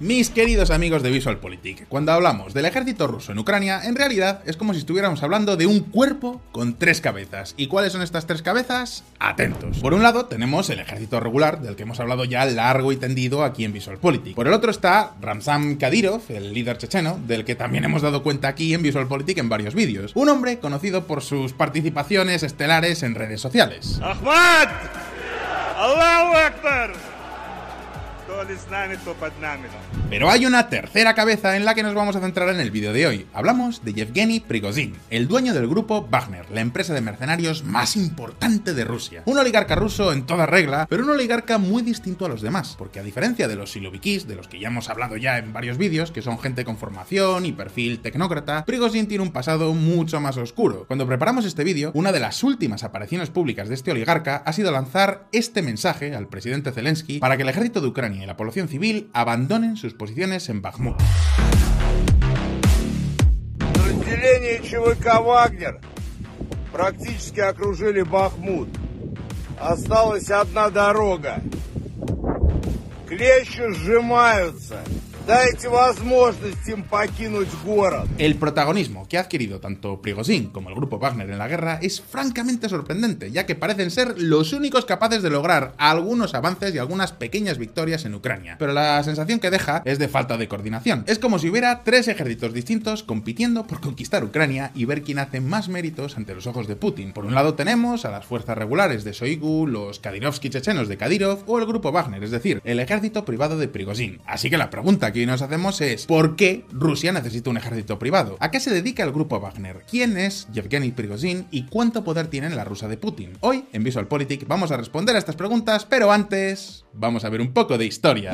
Mis queridos amigos de VisualPolitik, cuando hablamos del ejército ruso en Ucrania, en realidad es como si estuviéramos hablando de un cuerpo con tres cabezas. ¿Y cuáles son estas tres cabezas? Atentos. Por un lado tenemos el ejército regular, del que hemos hablado ya largo y tendido aquí en VisualPolitik. Por el otro está Ramzan Kadyrov, el líder checheno, del que también hemos dado cuenta aquí en VisualPolitik en varios vídeos. Un hombre conocido por sus participaciones estelares en redes sociales. ¡Ahmad! ¡Allahu pero hay una tercera cabeza en la que nos vamos a centrar en el vídeo de hoy. Hablamos de Yevgeny Prigozhin, el dueño del grupo Wagner, la empresa de mercenarios más importante de Rusia. Un oligarca ruso en toda regla, pero un oligarca muy distinto a los demás, porque a diferencia de los silovikis, de los que ya hemos hablado ya en varios vídeos, que son gente con formación y perfil tecnócrata, Prigozhin tiene un pasado mucho más oscuro. Cuando preparamos este vídeo, una de las últimas apariciones públicas de este oligarca ha sido lanzar este mensaje al presidente Zelensky para que el ejército de Ucrania y la población civil abandonen sus posiciones en Bakhmut. Подразделения ЧВК «Вагнер» практически окружили Бахмут. Осталась одна дорога. Клещи сжимаются. Дайте возможность им покинуть город. El protagonismo que ha adquirido tanto Prigozhin como el grupo Wagner en la guerra es francamente sorprendente, ya que parecen ser los únicos capaces de lograr algunos avances y algunas pequeñas victorias en Ucrania. Pero la sensación que deja es de falta de coordinación. Es como si hubiera tres ejércitos distintos compitiendo por conquistar Ucrania y ver quién hace más méritos ante los ojos de Putin. Por un lado tenemos a las fuerzas regulares de Shoigu, los Kadirovsky chechenos de Kadyrov o el grupo Wagner, es decir, el ejército privado de Prigozhin. Así que la pregunta que nos hacemos es ¿por qué Rusia necesita un ejército privado? ¿A qué se dedica el grupo Wagner? ¿Quién es Yevgeny Prigozhin y cuánto poder tiene en la Rusia de Putin? Hoy, en VisualPolitik, vamos a responder a estas preguntas, pero antes vamos a ver un poco de historia.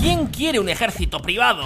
¿Quién quiere un ejército privado?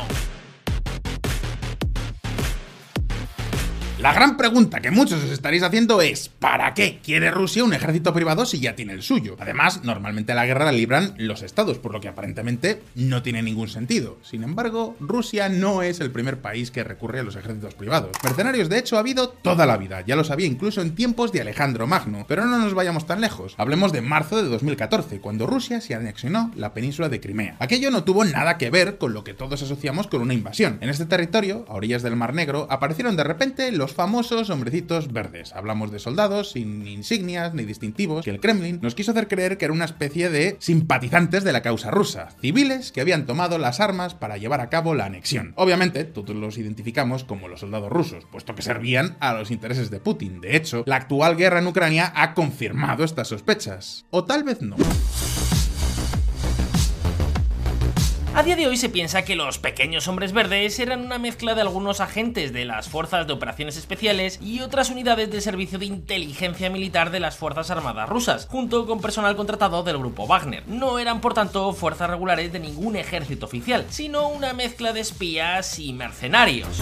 La gran pregunta que muchos os estaréis haciendo es ¿para qué quiere Rusia un ejército privado si ya tiene el suyo? Además, normalmente la guerra la libran los estados, por lo que aparentemente no tiene ningún sentido. Sin embargo, Rusia no es el primer país que recurre a los ejércitos privados. Mercenarios, de hecho, ha habido toda la vida, ya lo sabía incluso en tiempos de Alejandro Magno, pero no nos vayamos tan lejos. Hablemos de marzo de 2014, cuando Rusia se anexionó la península de Crimea. Aquello no tuvo nada que ver con lo que todos asociamos con una invasión. En este territorio, a orillas del Mar Negro, aparecieron de repente los famosos hombrecitos verdes. Hablamos de soldados sin insignias ni distintivos que el Kremlin nos quiso hacer creer que era una especie de simpatizantes de la causa rusa, civiles que habían tomado las armas para llevar a cabo la anexión. Obviamente, todos los identificamos como los soldados rusos, puesto que servían a los intereses de Putin. De hecho, la actual guerra en Ucrania ha confirmado estas sospechas. O tal vez no. A día de hoy se piensa que los pequeños hombres verdes eran una mezcla de algunos agentes de las fuerzas de operaciones especiales y otras unidades de servicio de inteligencia militar de las fuerzas armadas rusas, junto con personal contratado del grupo Wagner. No eran por tanto fuerzas regulares de ningún ejército oficial, sino una mezcla de espías y mercenarios.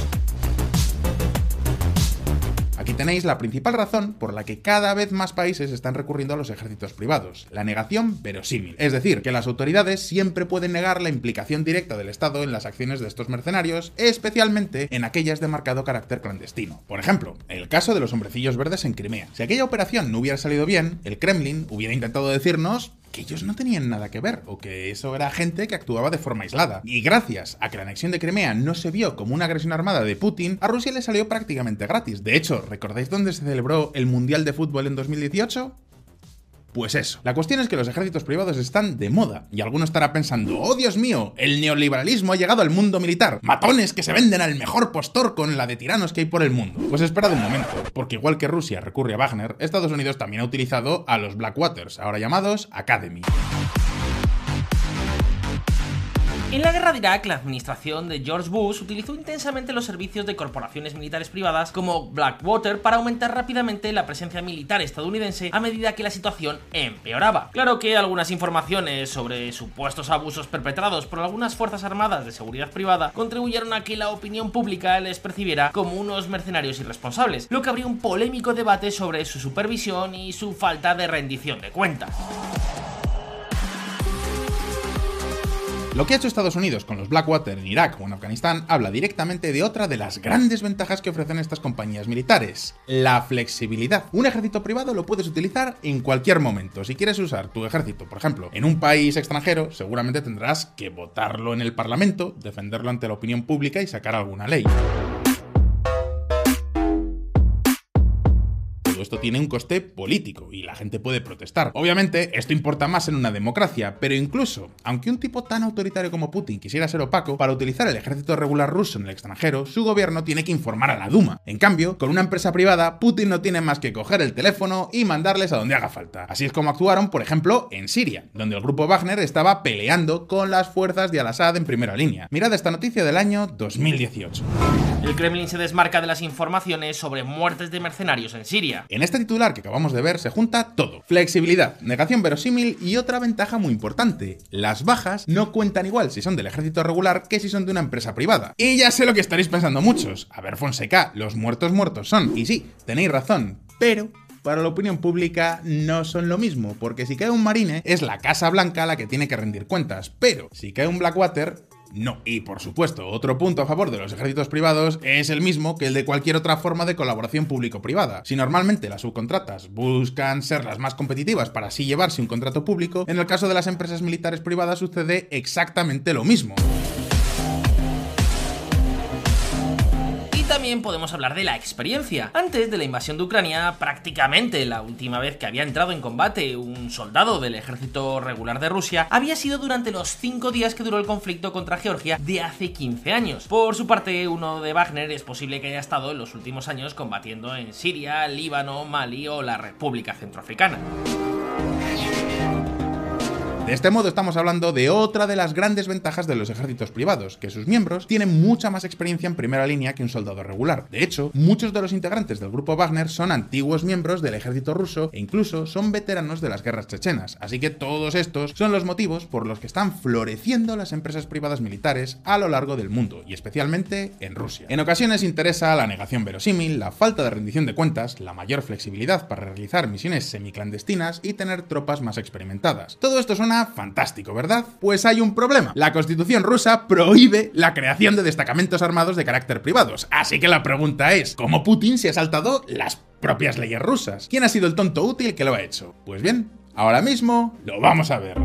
Aquí tenéis la principal razón por la que cada vez más países están recurriendo a los ejércitos privados, la negación verosímil. Es decir, que las autoridades siempre pueden negar la implicación directa del Estado en las acciones de estos mercenarios, especialmente en aquellas de marcado carácter clandestino. Por ejemplo, el caso de los hombrecillos verdes en Crimea. Si aquella operación no hubiera salido bien, el Kremlin hubiera intentado decirnos que ellos no tenían nada que ver, o que eso era gente que actuaba de forma aislada. Y gracias a que la anexión de Crimea no se vio como una agresión armada de Putin, a Rusia le salió prácticamente gratis. De hecho, ¿recordáis dónde se celebró el Mundial de Fútbol en 2018? Pues eso. La cuestión es que los ejércitos privados están de moda. Y alguno estará pensando, oh Dios mío, el neoliberalismo ha llegado al mundo militar. Matones que se venden al mejor postor con la de tiranos que hay por el mundo. Pues esperad un momento, porque igual que Rusia recurre a Wagner, Estados Unidos también ha utilizado a los Blackwaters, ahora llamados Academy. En la guerra de Irak, la administración de George Bush utilizó intensamente los servicios de corporaciones militares privadas como Blackwater para aumentar rápidamente la presencia militar estadounidense a medida que la situación empeoraba. Claro que algunas informaciones sobre supuestos abusos perpetrados por algunas fuerzas armadas de seguridad privada contribuyeron a que la opinión pública les percibiera como unos mercenarios irresponsables, lo que abrió un polémico debate sobre su supervisión y su falta de rendición de cuentas. Lo que ha hecho Estados Unidos con los Blackwater en Irak o en Afganistán habla directamente de otra de las grandes ventajas que ofrecen estas compañías militares, la flexibilidad. Un ejército privado lo puedes utilizar en cualquier momento. Si quieres usar tu ejército, por ejemplo, en un país extranjero, seguramente tendrás que votarlo en el Parlamento, defenderlo ante la opinión pública y sacar alguna ley. Esto tiene un coste político y la gente puede protestar. Obviamente, esto importa más en una democracia, pero incluso, aunque un tipo tan autoritario como Putin quisiera ser opaco, para utilizar el ejército regular ruso en el extranjero, su gobierno tiene que informar a la Duma. En cambio, con una empresa privada, Putin no tiene más que coger el teléfono y mandarles a donde haga falta. Así es como actuaron, por ejemplo, en Siria, donde el grupo Wagner estaba peleando con las fuerzas de Al-Assad en primera línea. Mirad esta noticia del año 2018. El Kremlin se desmarca de las informaciones sobre muertes de mercenarios en Siria. En este titular que acabamos de ver se junta todo. Flexibilidad, negación verosímil y otra ventaja muy importante. Las bajas no cuentan igual si son del ejército regular que si son de una empresa privada. Y ya sé lo que estaréis pensando muchos. A ver, Fonseca, los muertos muertos son. Y sí, tenéis razón, pero para la opinión pública no son lo mismo, porque si cae un marine es la Casa Blanca la que tiene que rendir cuentas, pero si cae un Blackwater no. Y por supuesto, otro punto a favor de los ejércitos privados es el mismo que el de cualquier otra forma de colaboración público-privada. Si normalmente las subcontratas buscan ser las más competitivas para así llevarse un contrato público, en el caso de las empresas militares privadas sucede exactamente lo mismo. También podemos hablar de la experiencia. Antes de la invasión de Ucrania, prácticamente la última vez que había entrado en combate un soldado del ejército regular de Rusia había sido durante los 5 días que duró el conflicto contra Georgia de hace 15 años. Por su parte, uno de Wagner es posible que haya estado en los últimos años combatiendo en Siria, Líbano, Mali o la República Centroafricana. De este modo estamos hablando de otra de las grandes ventajas de los ejércitos privados, que sus miembros tienen mucha más experiencia en primera línea que un soldado regular. De hecho, muchos de los integrantes del grupo Wagner son antiguos miembros del ejército ruso e incluso son veteranos de las guerras chechenas, así que todos estos son los motivos por los que están floreciendo las empresas privadas militares a lo largo del mundo, y especialmente en Rusia. En ocasiones interesa la negación verosímil, la falta de rendición de cuentas, la mayor flexibilidad para realizar misiones semiclandestinas y tener tropas más experimentadas. Todo esto suena fantástico, ¿verdad? Pues hay un problema. La constitución rusa prohíbe la creación de destacamentos armados de carácter privados. Así que la pregunta es, ¿cómo Putin se ha saltado las propias leyes rusas? ¿Quién ha sido el tonto útil que lo ha hecho? Pues bien, ahora mismo lo vamos a ver.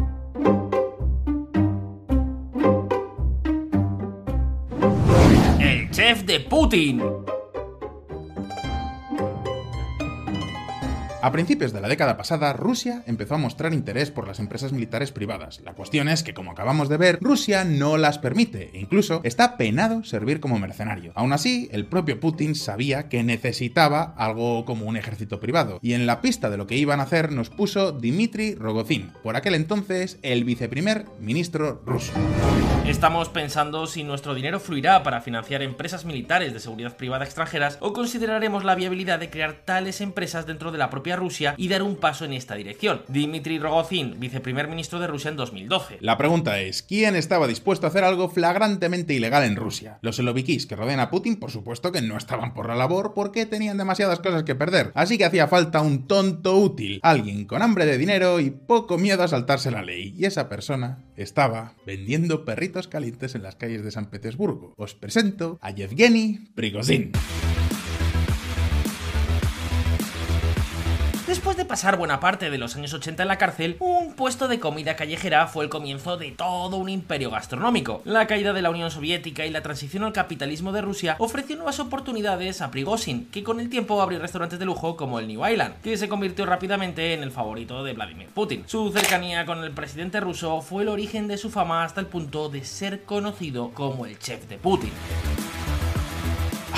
El chef de Putin. A principios de la década pasada, Rusia empezó a mostrar interés por las empresas militares privadas. La cuestión es que, como acabamos de ver, Rusia no las permite e incluso está penado servir como mercenario. Aún así, el propio Putin sabía que necesitaba algo como un ejército privado, y en la pista de lo que iban a hacer nos puso Dmitry Rogozin, por aquel entonces el viceprimer ministro ruso. Estamos pensando si nuestro dinero fluirá para financiar empresas militares de seguridad privada extranjeras o consideraremos la viabilidad de crear tales empresas dentro de la propia Rusia y dar un paso en esta dirección. Dmitry Rogozin, viceprimer ministro de Rusia en 2012. La pregunta es, ¿quién estaba dispuesto a hacer algo flagrantemente ilegal en Rusia? Los elovikis que rodean a Putin, por supuesto que no estaban por la labor porque tenían demasiadas cosas que perder, así que hacía falta un tonto útil, alguien con hambre de dinero y poco miedo a saltarse la ley, y esa persona estaba vendiendo perritos calientes en las calles de San Petersburgo. Os presento a Yevgeny Prigozhin. Después de pasar buena parte de los años 80 en la cárcel, un puesto de comida callejera fue el comienzo de todo un imperio gastronómico. La caída de la Unión Soviética y la transición al capitalismo de Rusia ofreció nuevas oportunidades a Prigozhin, que con el tiempo abrió restaurantes de lujo como el New Island, que se convirtió rápidamente en el favorito de Vladimir Putin. Su cercanía con el presidente ruso fue el origen de su fama hasta el punto de ser conocido como el chef de Putin.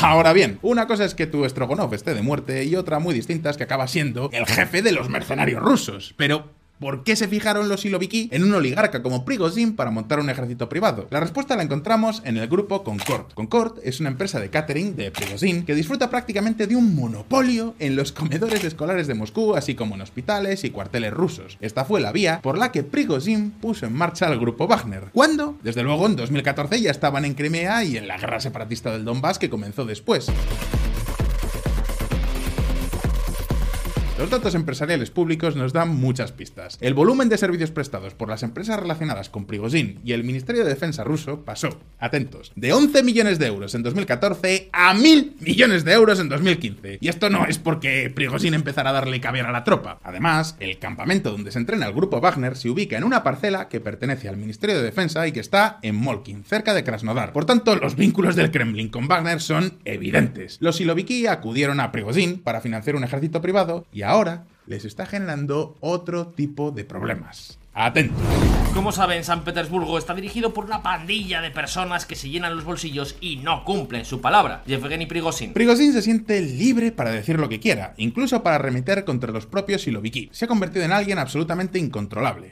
Ahora bien, una cosa es que tu Strogonov esté de muerte y otra muy distinta es que acaba siendo el jefe de los mercenarios rusos. Pero, ¿Por qué se fijaron los Siloviki en un oligarca como Prigozhin para montar un ejército privado? La respuesta la encontramos en el grupo Concord. Concord es una empresa de catering de Prigozhin que disfruta prácticamente de un monopolio en los comedores escolares de Moscú, así como en hospitales y cuarteles rusos. Esta fue la vía por la que Prigozhin puso en marcha al grupo Wagner. ¿Cuándo? Desde luego en 2014 ya estaban en Crimea y en la guerra separatista del Donbass que comenzó después. Los datos empresariales públicos nos dan muchas pistas. El volumen de servicios prestados por las empresas relacionadas con Prigozhin y el Ministerio de Defensa ruso pasó, atentos, de 11 millones de euros en 2014 a 1.000 millones de euros en 2015. Y esto no es porque Prigozhin empezara a darle caviar a la tropa. Además, el campamento donde se entrena el grupo Wagner se ubica en una parcela que pertenece al Ministerio de Defensa y que está en Molkin, cerca de Krasnodar. Por tanto, los vínculos del Kremlin con Wagner son evidentes. Los siloviki acudieron a Prigozhin para financiar un ejército privado y ahora les está generando otro tipo de problemas. Atentos. Como saben, San Petersburgo está dirigido por una pandilla de personas que se llenan los bolsillos y no cumplen su palabra. Yevgeny Prigozhin. Prigozhin se siente libre para decir lo que quiera, incluso para remeter contra los propios siloviki. Se ha convertido en alguien absolutamente incontrolable.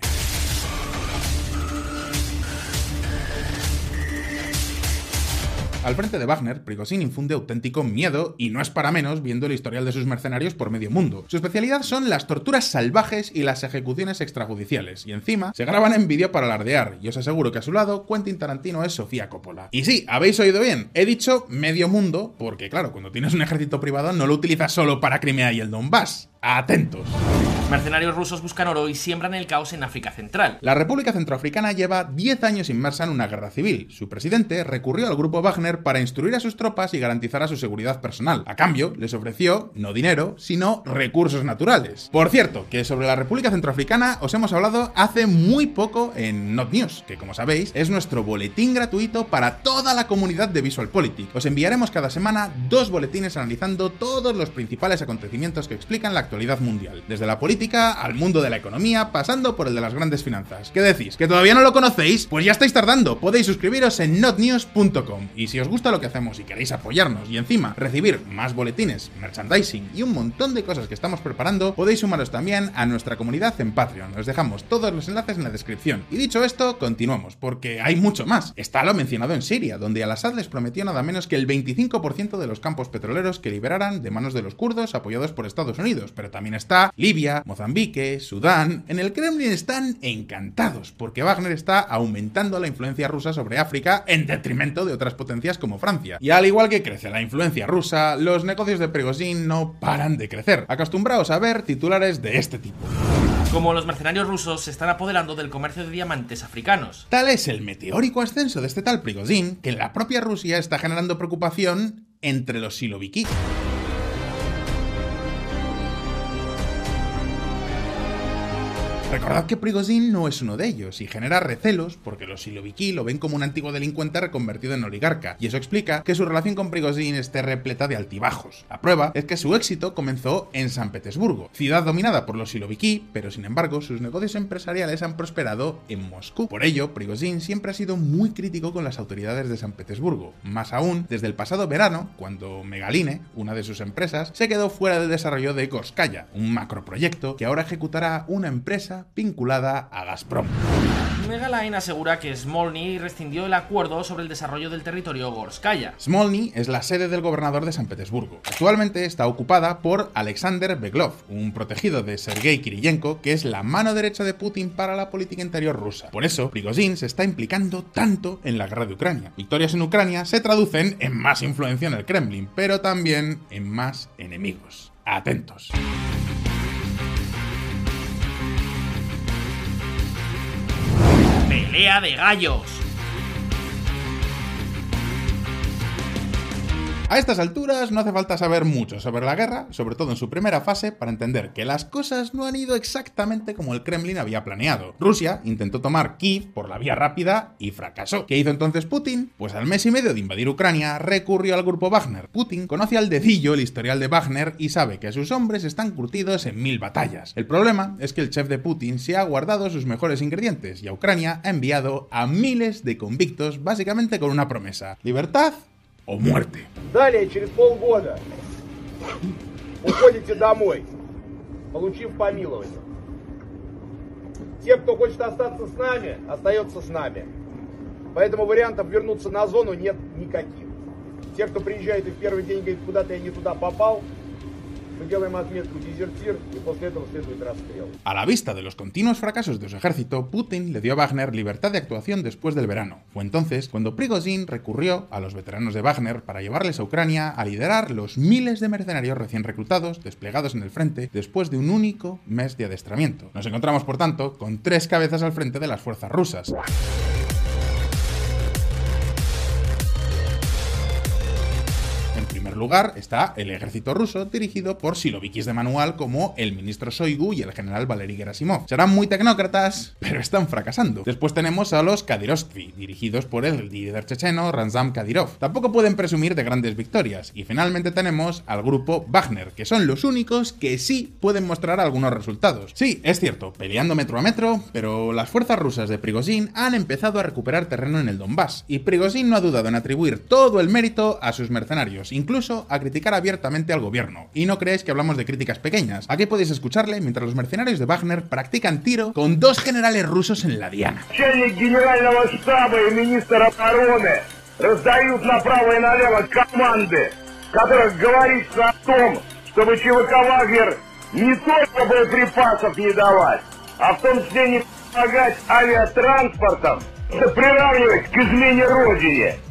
Al frente de Wagner, Prigozhin infunde auténtico miedo y no es para menos viendo el historial de sus mercenarios por medio mundo. Su especialidad son las torturas salvajes y las ejecuciones extrajudiciales, y encima se graban en vídeo para alardear, y os aseguro que a su lado Quentin Tarantino es Sofía Coppola. Y sí, habéis oído bien, he dicho medio mundo porque claro, cuando tienes un ejército privado no lo utilizas solo para Crimea y el Donbass. Atentos. Mercenarios rusos buscan oro y siembran el caos en África Central. La República Centroafricana lleva 10 años inmersa en una guerra civil. Su presidente recurrió al grupo Wagner para instruir a sus tropas y garantizar su seguridad personal. A cambio, les ofreció no dinero, sino recursos naturales. Por cierto, que sobre la República Centroafricana os hemos hablado hace muy poco en Not News, que como sabéis es nuestro boletín gratuito para toda la comunidad de VisualPolitik. Os enviaremos cada semana dos boletines analizando todos los principales acontecimientos que explican la actualidad mundial, desde la política al mundo de la economía, pasando por el de las grandes finanzas. ¿Qué decís? ¿Que todavía no lo conocéis? Pues ya estáis tardando. Podéis suscribiros en notnews.com. Y si os gusta lo que hacemos y queréis apoyarnos y encima recibir más boletines, merchandising y un montón de cosas que estamos preparando, podéis sumaros también a nuestra comunidad en Patreon. Os dejamos todos los enlaces en la descripción. Y dicho esto, continuamos, porque hay mucho más. Está lo mencionado en Siria, donde Al-Assad les prometió nada menos que el 25% de los campos petroleros que liberaran de manos de los kurdos apoyados por Estados Unidos, pero también está Libia, Mozambique, Sudán. En el Kremlin están encantados, porque Wagner está aumentando la influencia rusa sobre África en detrimento de otras potencias como Francia. Y al igual que crece la influencia rusa, los negocios de Prigozhin no paran de crecer. Acostumbraos a ver titulares de este tipo. Como los mercenarios rusos se están apoderando del comercio de diamantes africanos. Tal es el meteórico ascenso de este tal Prigozhin que en la propia Rusia está generando preocupación entre los siloviki. Recordad que Prigozhin no es uno de ellos y genera recelos porque los siloviki lo ven como un antiguo delincuente reconvertido en oligarca, y eso explica que su relación con Prigozhin esté repleta de altibajos. La prueba es que su éxito comenzó en San Petersburgo, ciudad dominada por los siloviki, pero sin embargo sus negocios empresariales han prosperado en Moscú. Por ello, Prigozhin siempre ha sido muy crítico con las autoridades de San Petersburgo, más aún desde el pasado verano, cuando Megaline, una de sus empresas, se quedó fuera del desarrollo de Gorskaya, un macroproyecto que ahora ejecutará una empresa vinculada a Gazprom. Megaline asegura que Smolny rescindió el acuerdo sobre el desarrollo del territorio Gorskaya. Smolny es la sede del gobernador de San Petersburgo. Actualmente está ocupada por Alexander Beglov, un protegido de Sergei Kirillenko, que es la mano derecha de Putin para la política interior rusa. Por eso, Prigozhin se está implicando tanto en la guerra de Ucrania. Victorias en Ucrania se traducen en más influencia en el Kremlin, pero también en más enemigos. Atentos. Pelea de gallos. A estas alturas no hace falta saber mucho sobre la guerra, sobre todo en su primera fase, para entender que las cosas no han ido exactamente como el Kremlin había planeado. Rusia intentó tomar Kiev por la vía rápida y fracasó. ¿Qué hizo entonces Putin? Pues al mes y medio de invadir Ucrania recurrió al grupo Wagner. Putin conoce al dedillo el historial de Wagner y sabe que sus hombres están curtidos en mil batallas. El problema es que el chef de Putin se ha guardado sus mejores ingredientes y a Ucrania ha enviado a miles de convictos básicamente con una promesa. Libertad o muerte. Далее, через полгода, уходите домой, получив помилование. Те, кто хочет остаться с нами, остается с нами. Поэтому вариантов вернуться на зону нет никаких. Те, кто приезжает и в первый день говорит, куда-то я не туда попал, A la vista de los continuos fracasos de su ejército, Putin le dio a Wagner libertad de actuación después del verano. Fue entonces cuando Prigozhin recurrió a los veteranos de Wagner para llevarles a Ucrania a liderar los miles de mercenarios recién reclutados desplegados en el frente después de un único mes de adiestramiento. Nos encontramos, por tanto, con tres cabezas al frente de las fuerzas rusas. Lugar está el ejército ruso dirigido por silovikis de manual como el ministro Shoigu y el general Valery Gerasimov. Serán muy tecnócratas, pero están fracasando. Después tenemos a los Kadyrovsky, dirigidos por el líder checheno Ramzan Kadyrov. Tampoco pueden presumir de grandes victorias. Y finalmente tenemos al grupo Wagner, que son los únicos que sí pueden mostrar algunos resultados. Sí, es cierto, peleando metro a metro, pero las fuerzas rusas de Prigozhin han empezado a recuperar terreno en el Donbass, y Prigozhin no ha dudado en atribuir todo el mérito a sus mercenarios, incluso a criticar abiertamente al gobierno. Y no creéis que hablamos de críticas pequeñas. Aquí podéis escucharle mientras los mercenarios de Wagner practican tiro con dos generales rusos en la diana.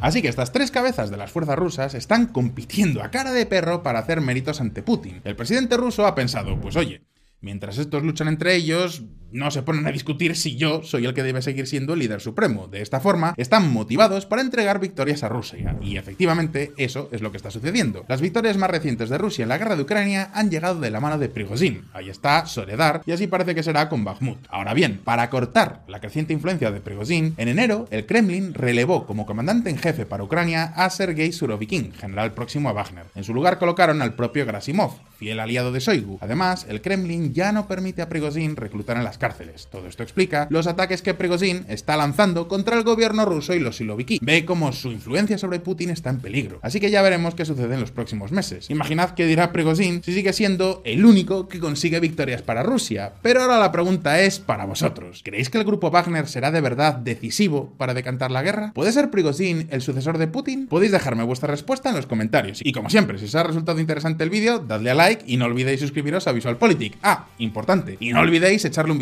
Así que estas tres cabezas de las fuerzas rusas están compitiendo a cara de perro para hacer méritos ante Putin. El presidente ruso ha pensado, pues oye, mientras estos luchan entre ellos, no se ponen a discutir si yo soy el que debe seguir siendo el líder supremo. De esta forma, están motivados para entregar victorias a Rusia. Y efectivamente, eso es lo que está sucediendo. Las victorias más recientes de Rusia en la guerra de Ucrania han llegado de la mano de Prigozhin. Ahí está Soledar, y así parece que será con Bakhmut. Ahora bien, para cortar la creciente influencia de Prigozhin, en enero el Kremlin relevó como comandante en jefe para Ucrania a Sergei Surovikin, general próximo a Wagner. En su lugar colocaron al propio Grasimov, fiel aliado de Shoigu. Además, el Kremlin ya no permite a Prigozhin reclutar en las cárceles. Todo esto explica los ataques que Prigozhin está lanzando contra el gobierno ruso y los siloviki. Ve cómo su influencia sobre Putin está en peligro. Así que ya veremos qué sucede en los próximos meses. Imaginad qué dirá Prigozhin si sigue siendo el único que consigue victorias para Rusia. Pero ahora la pregunta es para vosotros. ¿Creéis que el grupo Wagner será de verdad decisivo para decantar la guerra? ¿Puede ser Prigozhin el sucesor de Putin? Podéis dejarme vuestra respuesta en los comentarios. Y como siempre, si os ha resultado interesante el vídeo, dadle a like y no olvidéis suscribiros a VisualPolitik. Ah, importante. Y no olvidéis echarle un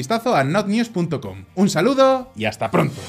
Un saludo y hasta pronto.